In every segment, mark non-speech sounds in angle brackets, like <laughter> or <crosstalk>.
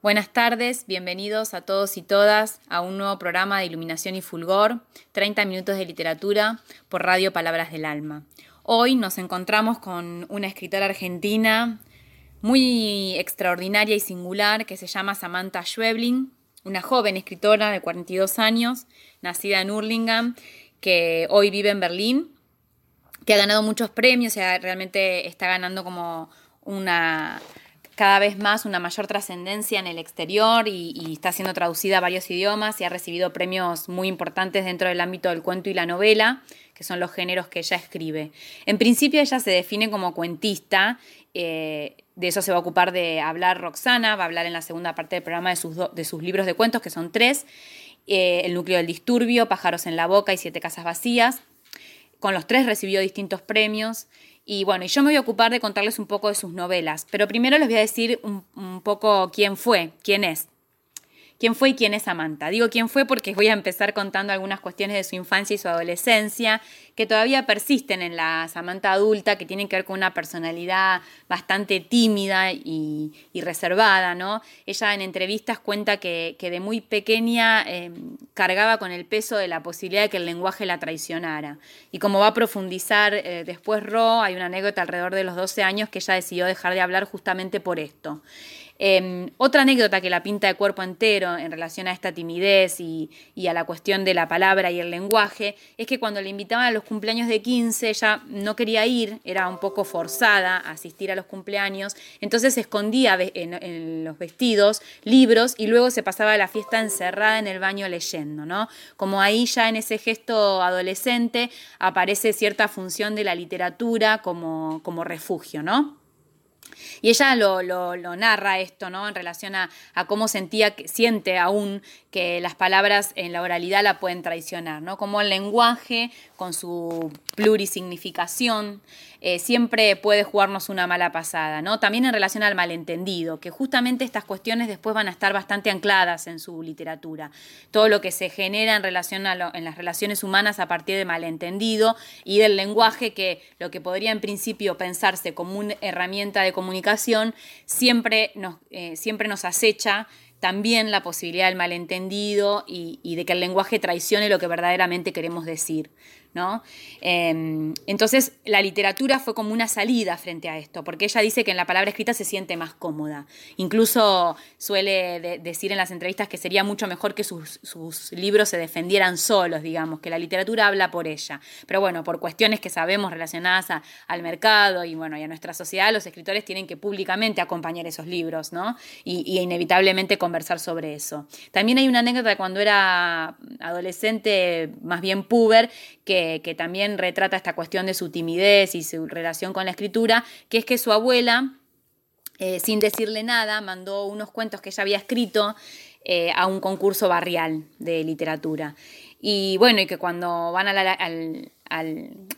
Buenas tardes, bienvenidos a todos y todas a un nuevo programa de Iluminación y Fulgor, 30 minutos de literatura por Radio Palabras del Alma. Hoy nos encontramos con una escritora argentina muy extraordinaria y singular que se llama Samantha Schweblin, una joven escritora de 42 años, nacida en Hurlingham, que hoy vive en Berlín, que ha ganado muchos premios, realmente está ganando como una cada vez más una mayor trascendencia en el exterior y, está siendo traducida a varios idiomas y ha recibido premios muy importantes dentro del ámbito del cuento y la novela, que son los géneros que ella escribe. En principio ella se define como cuentista, eh, de eso se va a ocupar de hablar Roxana, va a hablar en la segunda parte del programa de sus, de sus libros de cuentos, que son tres, eh, El núcleo del disturbio, Pájaros en la boca y Siete casas vacías. Con los tres recibió distintos premios y bueno, y yo me voy a ocupar de contarles un poco de sus novelas, pero primero les voy a decir un, un poco quién fue, quién es quién fue y quién es Samantha. Digo quién fue porque voy a empezar contando algunas cuestiones de su infancia y su adolescencia que todavía persisten en la Samantha adulta, que tienen que ver con una personalidad bastante tímida y, reservada, ¿no? Ella en entrevistas cuenta que, de muy pequeña em, cargaba con el peso de la posibilidad de que el lenguaje la traicionara. Y como va a profundizar eh, después Ro, hay una anécdota alrededor de los 12 años que ella decidió dejar de hablar justamente por esto. Em, otra anécdota que la pinta de cuerpo entero en relación a esta timidez y, a la cuestión de la palabra y el lenguaje es que cuando le invitaban a los cumpleaños de 15 ella no quería ir, era un poco forzada a asistir a los cumpleaños, entonces se escondía en, los vestidos libros y luego se pasaba la fiesta encerrada en el baño leyendo, ¿no? Como ahí ya en ese gesto adolescente aparece cierta función de la literatura como, como refugio, ¿no? Y ella lo, narra esto, ¿no? En relación a, cómo sentía, siente aún que las palabras en la oralidad la pueden traicionar, ¿no? Como el lenguaje, con su plurisignificación, eh, siempre puede jugarnos una mala pasada, ¿no? También en relación al malentendido, que justamente estas cuestiones después van a estar bastante ancladas en su literatura. Todo lo que se genera en relación a en las relaciones humanas a partir de malentendido y del lenguaje que lo que podría en principio pensarse como una herramienta de comunicación siempre nos, eh, siempre nos acecha también la posibilidad del malentendido y, de que el lenguaje traicione lo que verdaderamente queremos decir. ¿No? Em, entonces la literatura fue como una salida frente a esto, porque ella dice que en la palabra escrita se siente más cómoda. Incluso suele decir en las entrevistas que sería mucho mejor que sus, libros se defendieran solos, digamos, que la literatura habla por ella. Pero bueno, por cuestiones que sabemos relacionadas al mercado y, bueno, y a nuestra sociedad, los escritores tienen que públicamente acompañar esos libros, ¿no? Y, inevitablemente conversar sobre eso. También hay una anécdota de cuando era adolescente, más bien puber, que que, también retrata esta cuestión de su timidez y su relación con la escritura, que es que su abuela, eh, sin decirle nada, mandó unos cuentos que ella había escrito eh, a un concurso barrial de literatura. Y bueno, y que cuando van al,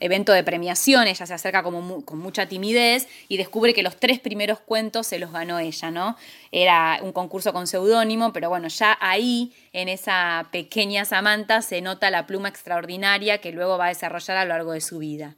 evento de premiación, ella se acerca como con mucha timidez y descubre que los tres primeros cuentos se los ganó ella, ¿no? Era un concurso con seudónimo, pero bueno, ya ahí, en esa pequeña Samantha, se nota la pluma extraordinaria que luego va a desarrollar a lo largo de su vida.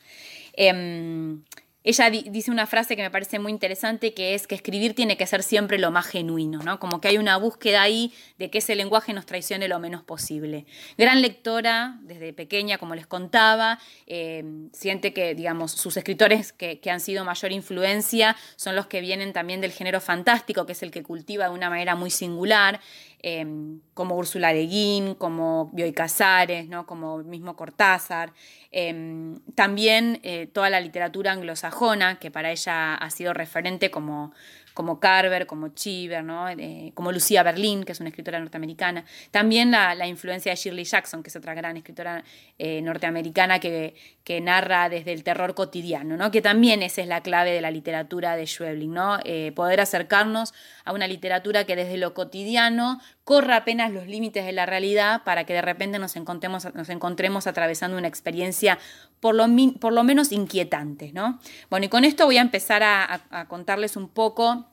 Em, ella dice una frase que me parece muy interesante, que es que escribir tiene que ser siempre lo más genuino, ¿no? Como que hay una búsqueda ahí de que ese lenguaje nos traicione lo menos posible. Gran lectora, desde pequeña, como les contaba, eh, siente que, digamos, sus escritores que, han sido mayor influencia son los que vienen también del género fantástico, que es el que cultiva de una manera muy singular. Em, como Úrsula de Guin, como Bioy Casares, ¿no? como mismo Cortázar. Em, también eh, toda la literatura anglosajona, que para ella ha sido referente como como Carver, como Cheever, ¿no? Eh, como Lucía Berlin, que es una escritora norteamericana. También la, influencia de Shirley Jackson, que es otra gran escritora eh, norteamericana que, que, narra desde el terror cotidiano, ¿no? que también esa es la clave de la literatura de Schweblin, ¿no? Eh, poder acercarnos a una literatura que desde lo cotidiano corra apenas los límites de la realidad para que de repente nos encontremos, nos encontremos atravesando una experiencia por lo, por lo menos inquietante. ¿no? Bueno, y con esto voy a empezar a contarles un poco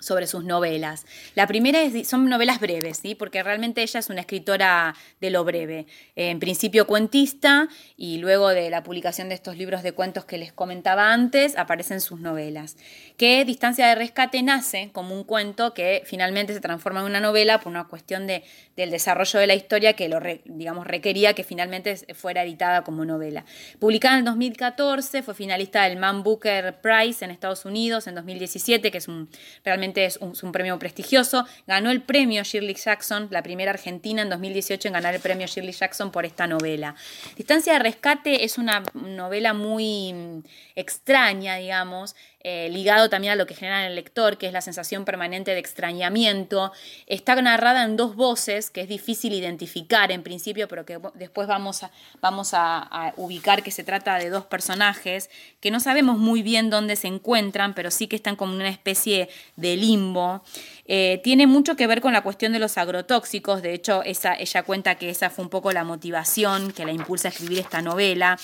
sobre sus novelas. La primera es, son novelas breves, ¿sí? porque realmente ella es una escritora de lo breve. En principio cuentista y luego de la publicación de estos libros de cuentos que les comentaba antes, aparecen sus novelas. Que Distancia de Rescate nace como un cuento que finalmente se transforma en una novela por una cuestión de, del desarrollo de la historia que lo digamos, requería que finalmente fuera editada como novela. Publicada en el 2014, fue finalista del Man Booker Prize en Estados Unidos en 2017, que es un realmente es un, premio prestigioso. Ganó el premio Shirley Jackson, la primera argentina en 2018 en ganar el premio Shirley Jackson por esta novela. Distancia de Rescate es una novela muy mm, extraña, digamos, eh, ligado también a lo que genera en el lector, que es la sensación permanente de extrañamiento. Está narrada en dos voces, que es difícil identificar en principio, pero que después vamos a, vamos a, ubicar que se trata de dos personajes que no sabemos muy bien dónde se encuentran, pero sí que están como una especie de limbo. Eh, tiene mucho que ver con la cuestión de los agrotóxicos, de hecho ella cuenta que esa fue un poco la motivación que la impulsa a escribir esta novela.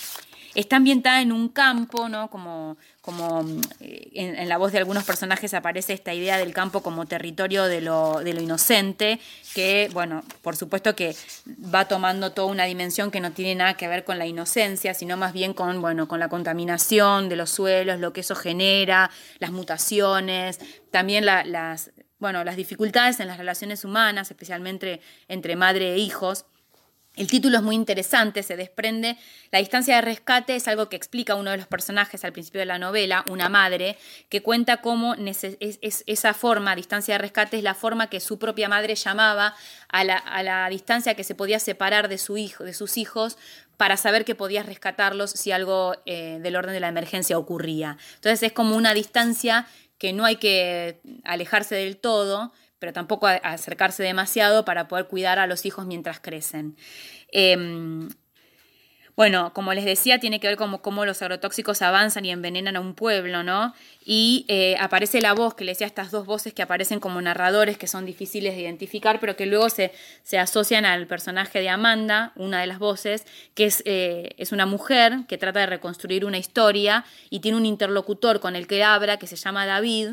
Está ambientada en un campo, ¿no? Como, como eh, en, la voz de algunos personajes aparece esta idea del campo como territorio de lo, de lo inocente, que, bueno, por supuesto que va tomando toda una dimensión que no tiene nada que ver con la inocencia, sino más bien con, bueno, con la contaminación de los suelos, lo que eso genera, las mutaciones, también las, bueno, las dificultades en las relaciones humanas, especialmente entre madre e hijos. El título es muy interesante, se desprende. La distancia de rescate es algo que explica uno de los personajes al principio de la novela, una madre, que cuenta cómo esa forma, distancia de rescate, es la forma que su propia madre llamaba a la, distancia que se podía separar de, su hijo, de sus hijos para saber que podías rescatarlos si algo eh, del orden de la emergencia ocurría. Entonces es como una distancia que no hay que alejarse del todo, pero tampoco acercarse demasiado para poder cuidar a los hijos mientras crecen. Em, bueno, como les decía, tiene que ver con cómo los agrotóxicos avanzan y envenenan a un pueblo, ¿no? Y eh, aparece la voz, que le decía estas dos voces que aparecen como narradores, que son difíciles de identificar, pero que luego se, se asocian al personaje de Amanda, una de las voces, que es, eh, es una mujer que trata de reconstruir una historia y tiene un interlocutor con el que habla, que se llama David,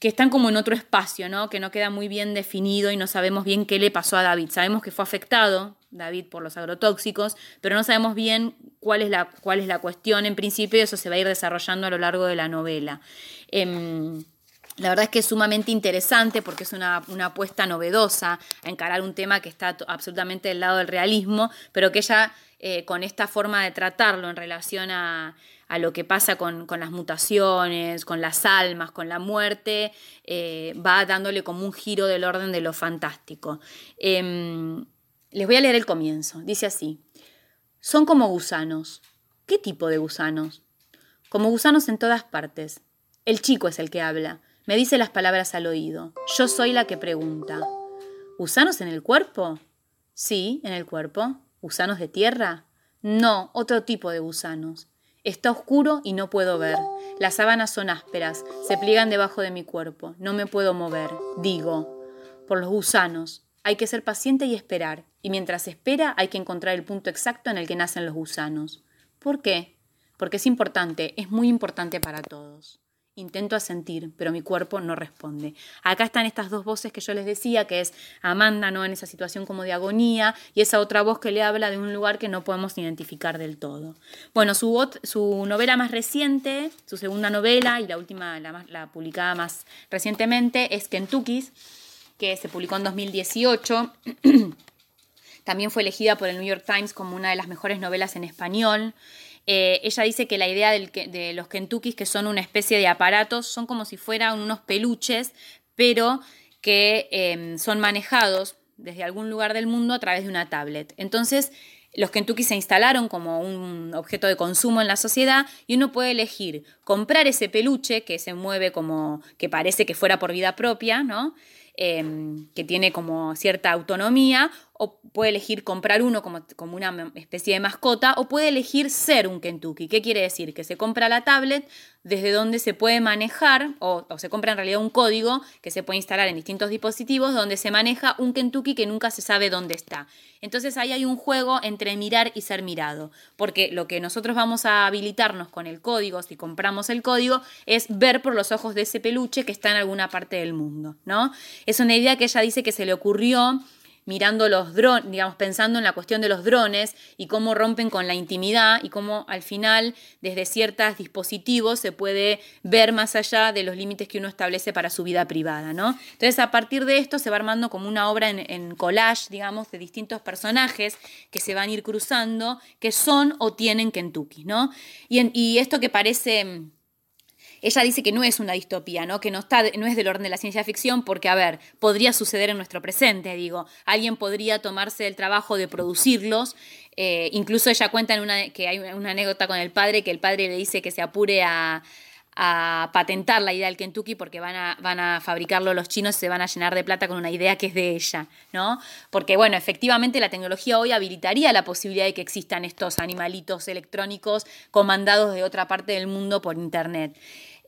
que están como en otro espacio, ¿no? que no queda muy bien definido y no sabemos bien qué le pasó a David. Sabemos que fue afectado David por los agrotóxicos, pero no sabemos bien cuál es la, cuál es la cuestión en principio eso se va a ir desarrollando a lo largo de la novela. Em, la verdad es que es sumamente interesante porque es una, apuesta novedosa a encarar un tema que está absolutamente del lado del realismo, pero que ella eh, con esta forma de tratarlo en relación a, a lo que pasa con, las mutaciones, con las almas, con la muerte, eh, va dándole como un giro del orden de lo fantástico. Em, les voy a leer el comienzo. Dice así, son como gusanos. ¿Qué tipo de gusanos? Como gusanos en todas partes. El chico es el que habla. Me dice las palabras al oído. Yo soy la que pregunta. ¿Gusanos en el cuerpo? Sí, en el cuerpo. ¿Gusanos de tierra? No, otro tipo de gusanos. Está oscuro y no puedo ver. Las sábanas son ásperas, se pliegan debajo de mi cuerpo. No me puedo mover. Digo, por los gusanos. Hay que ser paciente y esperar. Y mientras espera hay que encontrar el punto exacto en el que nacen los gusanos. ¿Por qué? Porque es importante, es muy importante para todos. Intento asentir, pero mi cuerpo no responde. Acá están estas dos voces que yo les decía, que es Amanda, ¿no? En esa situación como de agonía, y esa otra voz que le habla de un lugar que no podemos identificar del todo. Bueno, su, novela más reciente, su segunda novela y la última, la, la publicada más recientemente, es Kentucky's, que se publicó en 2018. <clears throat> También fue elegida por el New York Times como una de las mejores novelas en español. Eh, ella dice que la idea de los Kentuckys, que son una especie de aparatos, son como si fueran unos peluches, pero que em, son manejados desde algún lugar del mundo a través de una tablet. Entonces, los Kentucky se instalaron como un objeto de consumo en la sociedad y uno puede elegir comprar ese peluche que se mueve como que parece que fuera por vida propia, ¿no? Em, que tiene como cierta autonomía, o puede elegir comprar uno como, como, una especie de mascota, o puede elegir ser un Kentucky. ¿Qué quiere decir? Que se compra la tablet desde donde se puede manejar, o, se compra en realidad un código que se puede instalar en distintos dispositivos, donde se maneja un Kentucky que nunca se sabe dónde está. Entonces ahí hay un juego entre mirar y ser mirado, porque lo que nosotros vamos a habilitarnos con el código, si compramos el código, es ver por los ojos de ese peluche que está en alguna parte del mundo, ¿no? Es una idea que ella dice que se le ocurrió mirando los drones, digamos, pensando en la cuestión de los drones y cómo rompen con la intimidad y cómo al final desde ciertos dispositivos se puede ver más allá de los límites que uno establece para su vida privada, ¿no? Entonces a partir de esto se va armando como una obra en, collage, digamos, de distintos personajes que se van a ir cruzando, que son o tienen Kentucky, ¿no? Y, y esto que parece ella dice que no es una distopía, ¿no? que no, está, no es del orden de la ciencia ficción, porque, a ver, podría suceder en nuestro presente, digo, alguien podría tomarse el trabajo de producirlos, eh, incluso ella cuenta en una, que hay una anécdota con el padre, que el padre le dice que se apure a, patentar la idea del Kentucky porque van a, van a fabricarlo los chinos y se van a llenar de plata con una idea que es de ella, ¿no? Porque, bueno, efectivamente la tecnología hoy habilitaría la posibilidad de que existan estos animalitos electrónicos comandados de otra parte del mundo por Internet.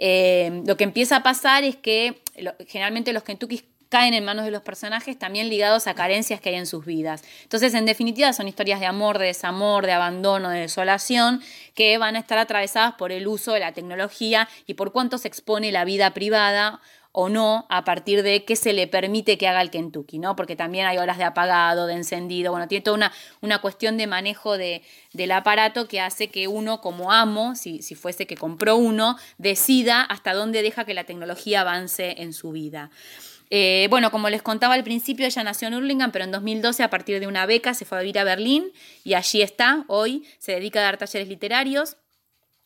Eh, lo que empieza a pasar es que generalmente los Kentucky caen en manos de los personajes también ligados a carencias que hay en sus vidas. Entonces, en definitiva, son historias de amor, de desamor, de abandono, de desolación, que van a estar atravesadas por el uso de la tecnología y por cuánto se expone la vida privada o no a partir de qué se le permite que haga el Kentucky, ¿no? Porque también hay horas de apagado, de encendido, bueno, tiene toda una, una cuestión de manejo de, del aparato que hace que uno como amo, si, si fuese que compró uno, decida hasta dónde deja que la tecnología avance en su vida. Eh, bueno, como les contaba al principio, ella nació en Hurlingham, pero en 2012 a partir de una beca se fue a vivir a Berlín y allí está hoy, se dedica a dar talleres literarios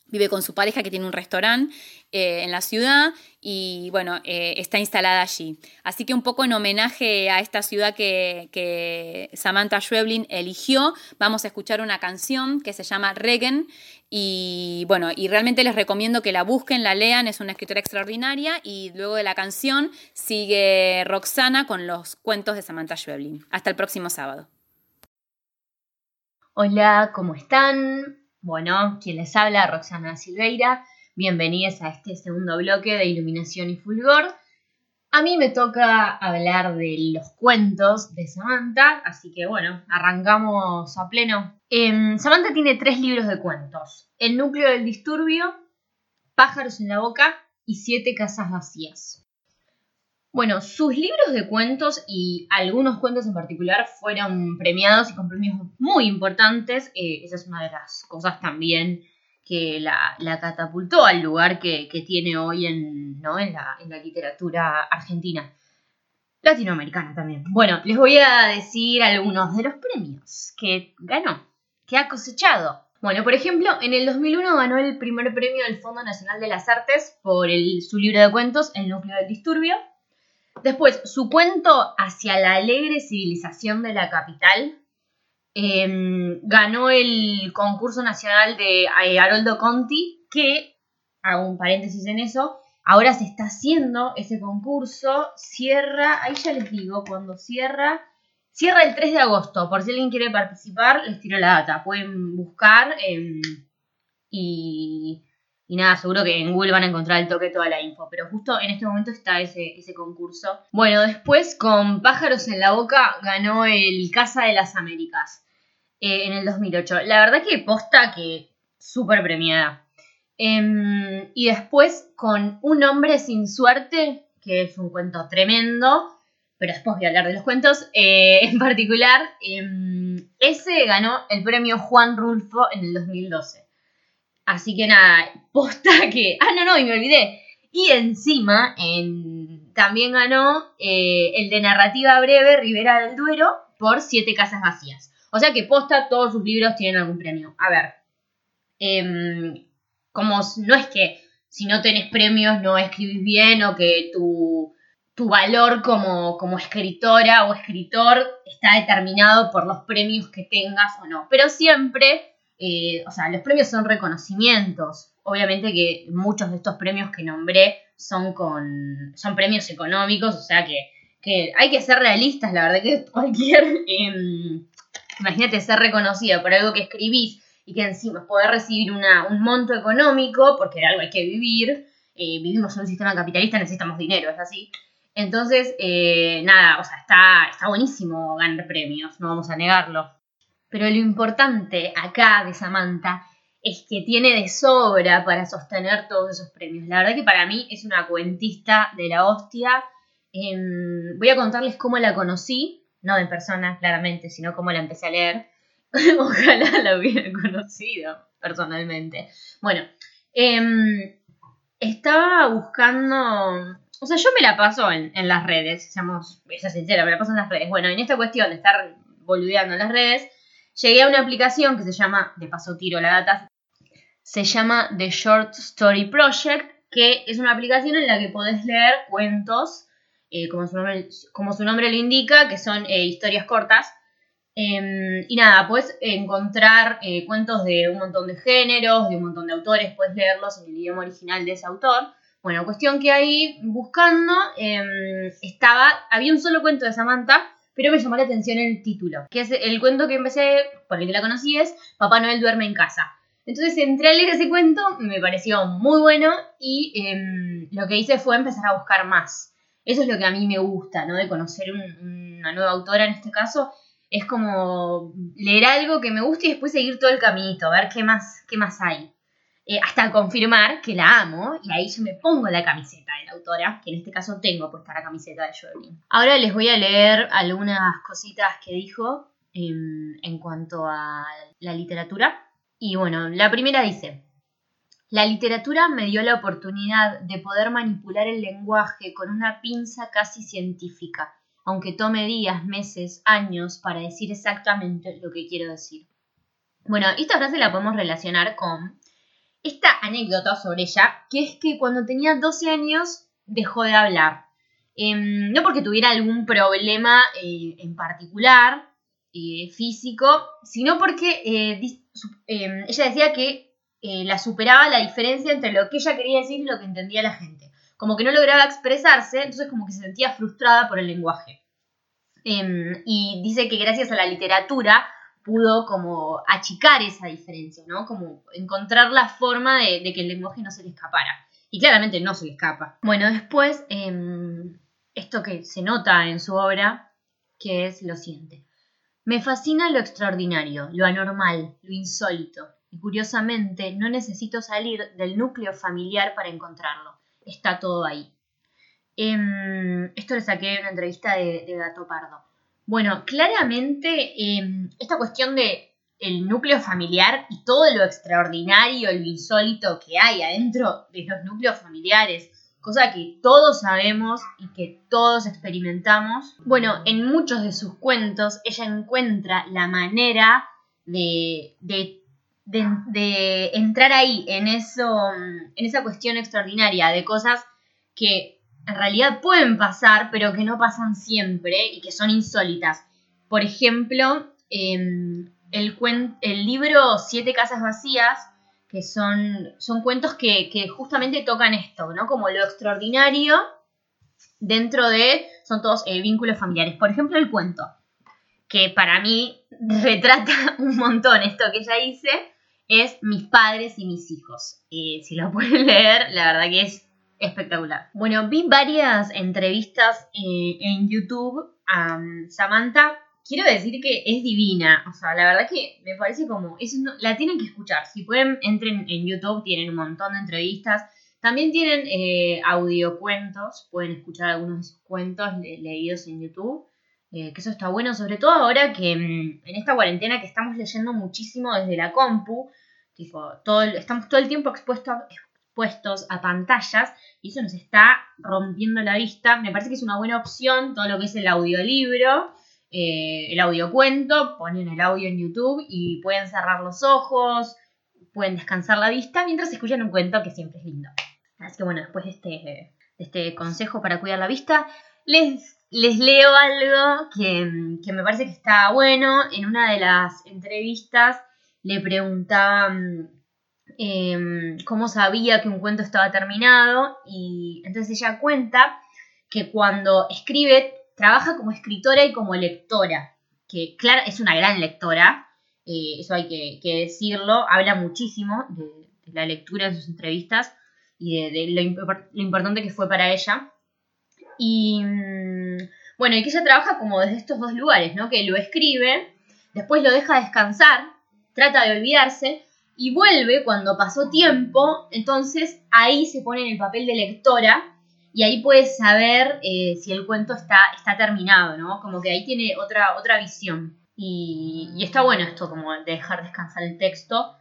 vive con su pareja que tiene un restaurante eh, en la ciudad y bueno, eh, está instalada allí. Así que un poco en homenaje a esta ciudad que, Samantha Schweblin eligió, vamos a escuchar una canción que se llama Regen y bueno, y realmente les recomiendo que la busquen, la lean, es una escritora extraordinaria y luego de la canción sigue Roxana con los cuentos de Samantha Schweblin. Hasta el próximo sábado. Hola, ¿cómo están? Bueno, quien les habla, Roxana Silveira. Bienvenidos a este segundo bloque de Iluminación y Fulgor. A mí me toca hablar de los cuentos de Samantha, así que bueno, arrancamos a pleno. Em, Samantha tiene tres libros de cuentos. El núcleo del disturbio, Pájaros en la boca y Siete casas vacías. Bueno, sus libros de cuentos y algunos cuentos en particular fueron premiados y con premios muy importantes. Eh, esa es una de las cosas también que la, catapultó al lugar que, tiene hoy en, la, en la literatura argentina. Latinoamericana también. Bueno, les voy a decir algunos de los premios que ganó, que ha cosechado. Bueno, por ejemplo, en el 2001 ganó el primer premio del Fondo Nacional de las Artes por su libro de cuentos El núcleo del disturbio. Después, su cuento hacia la alegre civilización de la capital em, ganó el concurso nacional de eh, Haroldo Conti, que, hago un paréntesis en eso, ahora se está haciendo ese concurso, cierra, ahí ya les digo, cuando cierra, cierra el 3 de agosto, por si alguien quiere participar, les tiro la data, pueden buscar em, y y nada, seguro que en Google van a encontrar el toque toda la info. Pero justo en este momento está ese, ese concurso. Bueno, después con Pájaros en la Boca ganó el Casa de las Américas eh, en el 2008. La verdad que posta que súper premiada. Em, y después con Un hombre sin suerte, que es un cuento tremendo. Pero después voy a hablar de los cuentos. Eh, en particular, em, ese ganó el premio Juan Rulfo en el 2012. Así que nada, <laughs> posta que. Ah, no, no, y me olvidé. Y encima en, también ganó eh, el de narrativa breve Rivera del Duero por Siete Casas Vacías. O sea que posta, todos sus libros tienen algún premio. A ver, em, como no es que si no tenés premios no escribís bien o que tu, tu valor como, como escritora o escritor está determinado por los premios que tengas o no. Pero siempre eh, o sea, los premios son reconocimientos. Obviamente que muchos de estos premios que nombré son con. son premios económicos, o sea que, que hay que ser realistas, la verdad que <laughs> cualquier, em, imagínate ser reconocida por algo que escribís y que encima poder recibir una, un monto económico, porque de algo hay que vivir, eh, vivimos en un sistema capitalista, necesitamos dinero, es así. Entonces, eh, nada, o sea, está, está buenísimo ganar premios, no vamos a negarlo. Pero lo importante acá de Samantha es que tiene de sobra para sostener todos esos premios. La verdad que para mí es una cuentista de la hostia. Em, voy a contarles cómo la conocí, no de persona claramente, sino cómo la empecé a leer. <laughs> Ojalá la hubiera conocido personalmente. Bueno, em, estaba buscando... O sea, yo me la paso en, las redes, seamos, esa sincera, me la paso en las redes. Bueno, en esta cuestión de estar boludeando en las redes, llegué a una aplicación que se llama, de paso tiro la data, se llama The Short Story Project, que es una aplicación en la que podés leer cuentos, eh, como, su nombre, como, su nombre, lo indica, que son eh, historias cortas. Em, y nada, puedes encontrar eh, cuentos de un montón de géneros, de un montón de autores, puedes leerlos en el idioma original de ese autor. Bueno, cuestión que ahí buscando em, estaba, había un solo cuento de Samantha, pero me llamó la atención el título, que es el cuento que empecé, por el que la conocí, es Papá Noel duerme en casa. Entonces entré a leer ese cuento, me pareció muy bueno y em, lo que hice fue empezar a buscar más. Eso es lo que a mí me gusta, ¿no? De conocer una nueva autora en este caso. Es como leer algo que me guste y después seguir todo el caminito, ver qué más, qué más hay. Eh, hasta confirmar que la amo y ahí yo me pongo la camiseta de la autora, que en este caso tengo puesta la camiseta de Joelyn. Ahora les voy a leer algunas cositas que dijo em, en cuanto a la literatura. Y bueno, la primera dice, la literatura me dio la oportunidad de poder manipular el lenguaje con una pinza casi científica, aunque tome días, meses, años para decir exactamente lo que quiero decir. Bueno, esta frase la podemos relacionar con esta anécdota sobre ella, que es que cuando tenía 12 años dejó de hablar. Em, no porque tuviera algún problema eh, en particular, eh, físico, sino porque eh, Em, ella decía que la superaba la diferencia entre lo que ella quería decir y lo que entendía la gente. Como que no lograba expresarse, entonces como que se sentía frustrada por el lenguaje. Em, y dice que gracias a la literatura pudo como achicar esa diferencia, ¿no? Como encontrar la forma de, de que el lenguaje no se le escapara. Y claramente no se le escapa. Bueno, después, em, esto que se nota en su obra, que es lo siguiente. Me fascina lo extraordinario, lo anormal, lo insólito, y curiosamente no necesito salir del núcleo familiar para encontrarlo. Está todo ahí. Em, esto lo saqué en una entrevista de, Gato Pardo. Bueno, claramente em, esta cuestión de el núcleo familiar y todo lo extraordinario, lo insólito que hay adentro de los núcleos familiares, cosa que todos sabemos y que todos experimentamos. Bueno, en muchos de sus cuentos ella encuentra la manera de, de, entrar ahí, en, eso, en esa cuestión extraordinaria de cosas que en realidad pueden pasar, pero que no pasan siempre y que son insólitas. Por ejemplo, em, el, el libro Siete Casas Vacías que son, son cuentos que, justamente tocan esto, ¿no? Como lo extraordinario dentro de, son todos eh, vínculos familiares. Por ejemplo, el cuento, que para mí <laughs> retrata un montón esto que ella dice, es Mis padres y mis hijos. Y si lo pueden leer, la verdad que es espectacular. Bueno, vi varias entrevistas eh, en YouTube a Samantha quiero decir que es divina. O sea, la verdad que me parece como. Es, la tienen que escuchar. Si pueden, entren en YouTube, tienen un montón de entrevistas. También tienen eh, audiocuentos. Pueden escuchar algunos de sus cuentos leídos en YouTube. Eh, que eso está bueno, sobre todo ahora que mm, en esta cuarentena que estamos leyendo muchísimo desde la compu. Tipo, todo estamos todo el tiempo expuestos, expuestos a pantallas y eso nos está rompiendo la vista. Me parece que es una buena opción todo lo que es el audiolibro eh, el audio cuento, ponen el audio en YouTube y pueden cerrar los ojos, pueden descansar la vista mientras escuchan un cuento que siempre es lindo. Así que bueno, después de este, este consejo para cuidar la vista, les, les leo algo que, me parece que está bueno. En una de las entrevistas le preguntaban em, cómo sabía que un cuento estaba terminado y entonces ella cuenta que cuando escribe trabaja como escritora y como lectora, que Clara es una gran lectora, eh, eso hay que, decirlo, habla muchísimo de, la lectura en sus entrevistas y de, lo, importante que fue para ella. Y mm, bueno, y que ella trabaja como desde estos dos lugares, ¿no? Que lo escribe, después lo deja descansar, trata de olvidarse y vuelve cuando pasó tiempo, entonces ahí se pone en el papel de lectora y ahí puedes saber eh, si el cuento está, está terminado, ¿no? Como que ahí tiene otra, otra visión. Y, está bueno esto, como de dejar descansar el texto,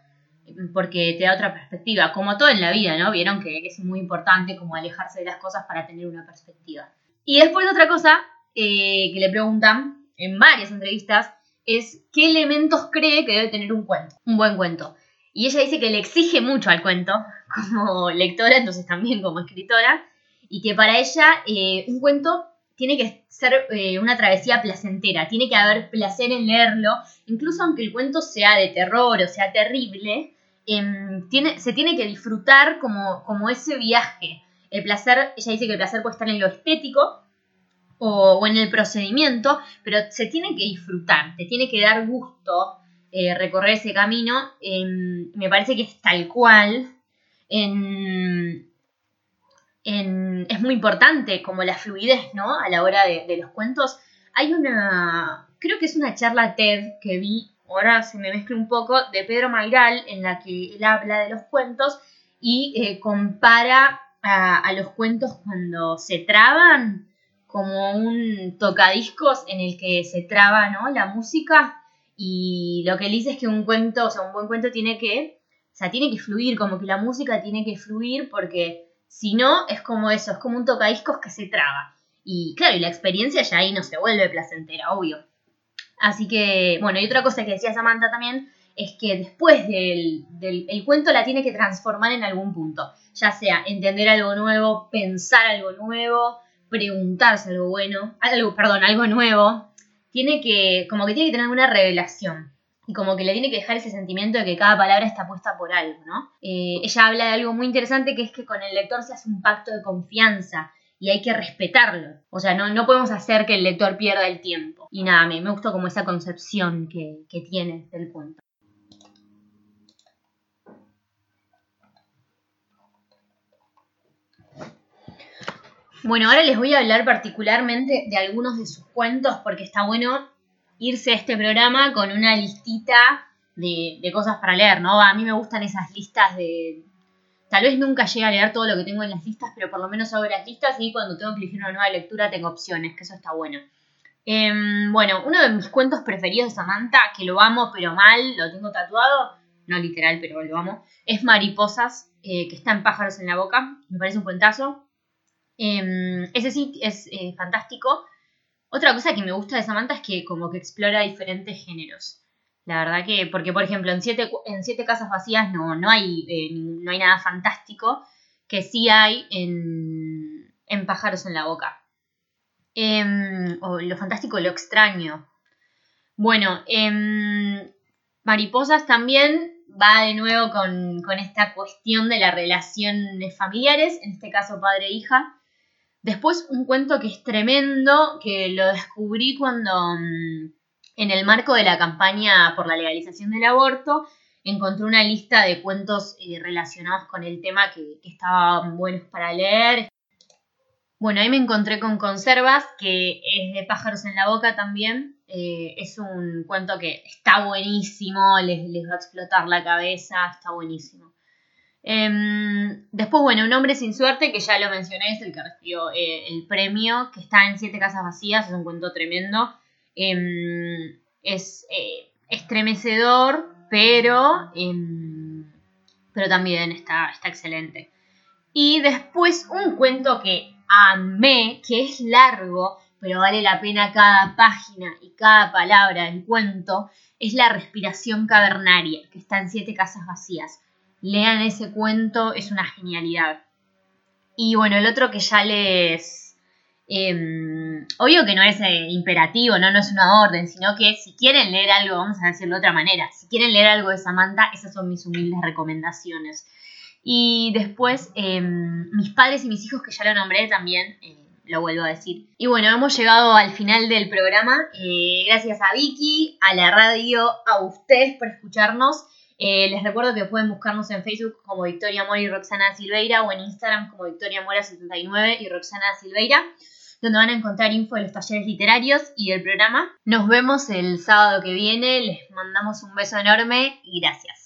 porque te da otra perspectiva, como todo en la vida, ¿no? Vieron que es muy importante como alejarse de las cosas para tener una perspectiva. Y después otra cosa eh, que le preguntan en varias entrevistas es qué elementos cree que debe tener un cuento, un buen cuento. Y ella dice que le exige mucho al cuento <laughs> como lectora, entonces también como escritora, y que para ella eh, un cuento tiene que ser eh, una travesía placentera, tiene que haber placer en leerlo, incluso aunque el cuento sea de terror o sea terrible, em, se tiene que disfrutar como, como ese viaje. El placer, ella dice que el placer puede estar en lo estético o, en el procedimiento, pero se tiene que disfrutar, te tiene que dar gusto eh, recorrer ese camino. Em, me parece que es tal cual. En, es muy importante como la fluidez, ¿no? A la hora de, los cuentos. Hay una, creo que es una charla TED que vi, ahora se me mezcla un poco, de Pedro Mairal, en la que él habla de los cuentos y eh, compara a, los cuentos cuando se traban como un tocadiscos en el que se traba, ¿no? La música y lo que él dice es que un cuento, o sea, un buen cuento tiene que, o sea, tiene que fluir, como que la música tiene que fluir porque si no, es como eso, es como un tocadiscos que se traba. Y claro, y la experiencia ya ahí no se vuelve placentera, obvio. Así que, bueno, y otra cosa que decía Samantha también es que después del, del cuento la tiene que transformar en algún punto. Ya sea entender algo nuevo, pensar algo nuevo, preguntarse algo bueno, algo, perdón, algo nuevo. Tiene que, como que tiene que tener una revelación y como que le tiene que dejar ese sentimiento de que cada palabra está puesta por algo, ¿no? Eh, ella habla de algo muy interesante que es que con el lector se hace un pacto de confianza y hay que respetarlo. O sea, no, no podemos hacer que el lector pierda el tiempo. Y nada, me, me gustó como esa concepción que, que tiene del cuento. Bueno, ahora les voy a hablar particularmente de algunos de sus cuentos porque está bueno irse a este programa con una listita de, cosas para leer, ¿no? A mí me gustan esas listas de... Tal vez nunca llegue a leer todo lo que tengo en las listas, pero por lo menos hago las listas y cuando tengo que elegir una nueva lectura tengo opciones, que eso está bueno. Em, bueno, uno de mis cuentos preferidos de Samantha, que lo amo pero mal, lo tengo tatuado, no literal, pero lo amo, es Mariposas, eh, que está en Pájaros en la Boca, me parece un cuentazo. Em, ese sí es eh, fantástico. Otra cosa que me gusta de Samantha es que como que explora diferentes géneros. La verdad que, porque por ejemplo en Siete, en siete Casas Vacías no, no, hay, eh, no hay nada fantástico, que sí hay en, en Pájaros en la Boca. Em, o lo fantástico, lo extraño. Bueno, em, Mariposas también va de nuevo con, con esta cuestión de las relaciones familiares, en este caso padre-hija. Después un cuento que es tremendo, que lo descubrí cuando mm, en el marco de la campaña por la legalización del aborto encontré una lista de cuentos eh, relacionados con el tema que, estaban buenos para leer. Bueno, ahí me encontré con Conservas, que es de pájaros en la boca también. Eh, es un cuento que está buenísimo, les, les va a explotar la cabeza, está buenísimo. Em, después, bueno, Un hombre sin suerte, que ya lo mencioné, es el que recibió eh, el premio, que está en Siete Casas Vacías, es un cuento tremendo. Em, es eh, estremecedor, pero, em, pero también está, está excelente. Y después un cuento que amé, que es largo, pero vale la pena cada página y cada palabra del cuento, es La respiración cavernaria, que está en Siete Casas Vacías lean ese cuento, es una genialidad. Y bueno, el otro que ya les... Em, obvio que no es eh, imperativo, ¿no? no es una orden, sino que si quieren leer algo, vamos a decirlo de otra manera, si quieren leer algo de Samantha, esas son mis humildes recomendaciones. Y después, em, mis padres y mis hijos, que ya lo nombré también, eh, lo vuelvo a decir. Y bueno, hemos llegado al final del programa. Eh, gracias a Vicky, a la radio, a ustedes por escucharnos. Eh, les recuerdo que pueden buscarnos en Facebook como Victoria Mora y Roxana Silveira o en Instagram como Victoria Mora79 y Roxana Silveira, donde van a encontrar info de los talleres literarios y del programa. Nos vemos el sábado que viene. Les mandamos un beso enorme y gracias.